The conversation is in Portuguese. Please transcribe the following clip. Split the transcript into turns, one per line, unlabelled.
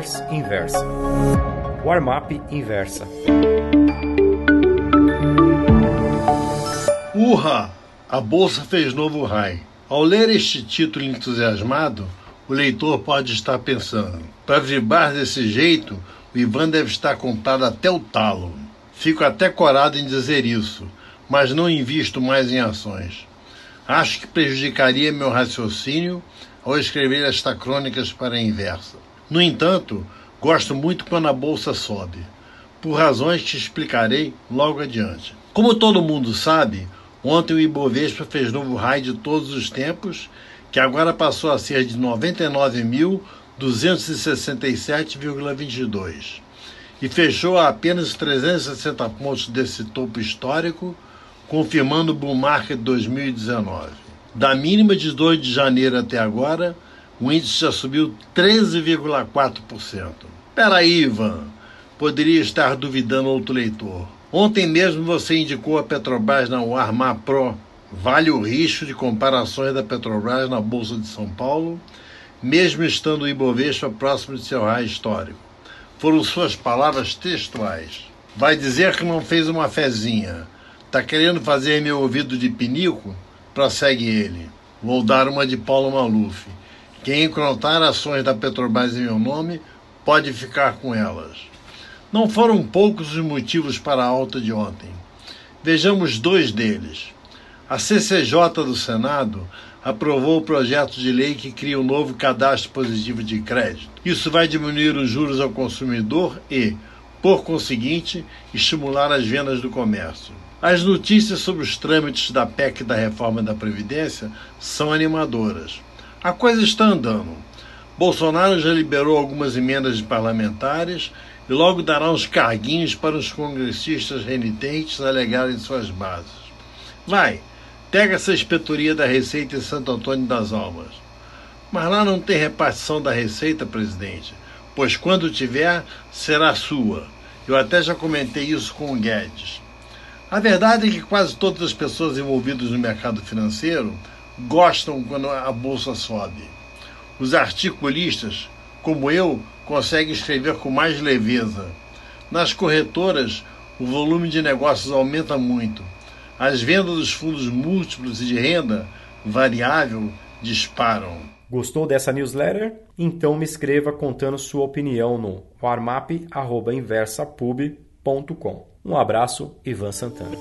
Newsletters Inversa. Warm-up Inversa.
Urra! A bolsa fez novo high. Ao ler este título entusiasmado, o leitor pode estar pensando: para vibrar desse jeito, o Ivan deve estar comprado até o talo. Fico até corado em dizer isso, mas não invisto mais em ações. Acho que prejudicaria meu raciocínio ao escrever esta crônicas para a inversa. No entanto, gosto muito quando a bolsa sobe, por razões que explicarei logo adiante. Como todo mundo sabe, ontem o Ibovespa fez novo high de todos os tempos, que agora passou a ser de 99.267,22 e fechou a apenas 360 pontos desse topo histórico, confirmando o bull market 2019. Da mínima de 2 de janeiro até agora, o índice já subiu 13,4%. Peraí, Ivan, poderia estar duvidando outro leitor. Ontem mesmo você indicou a Petrobras na Armar Pro. Vale o risco de comparações da Petrobras na Bolsa de São Paulo, mesmo estando o Ibovespa próximo de seu raio histórico. Foram suas palavras textuais. Vai dizer que não fez uma fezinha. Tá querendo fazer meu ouvido de pinico? Prossegue ele. Vou dar uma de Paulo Maluf. Quem encontrar ações da Petrobras em meu nome pode ficar com elas. Não foram poucos os motivos para a alta de ontem. Vejamos dois deles. A CCJ do Senado aprovou o projeto de lei que cria um novo cadastro positivo de crédito. Isso vai diminuir os juros ao consumidor e, por conseguinte, estimular as vendas do comércio. As notícias sobre os trâmites da PEC da reforma da Previdência são animadoras. A coisa está andando. Bolsonaro já liberou algumas emendas de parlamentares e logo dará uns carguinhos para os congressistas renitentes alegarem suas bases. Vai, pega essa inspetoria da Receita em Santo Antônio das Almas. Mas lá não tem repartição da Receita, presidente, pois quando tiver, será sua. Eu até já comentei isso com o Guedes. A verdade é que quase todas as pessoas envolvidas no mercado financeiro gostam quando a bolsa sobe. Os articulistas, como eu, conseguem escrever com mais leveza. Nas corretoras, o volume de negócios aumenta muito. As vendas dos fundos múltiplos e de renda variável disparam.
Gostou dessa newsletter? Então me escreva contando sua opinião no warmap.inversapub.com. Um abraço, Ivan Santana.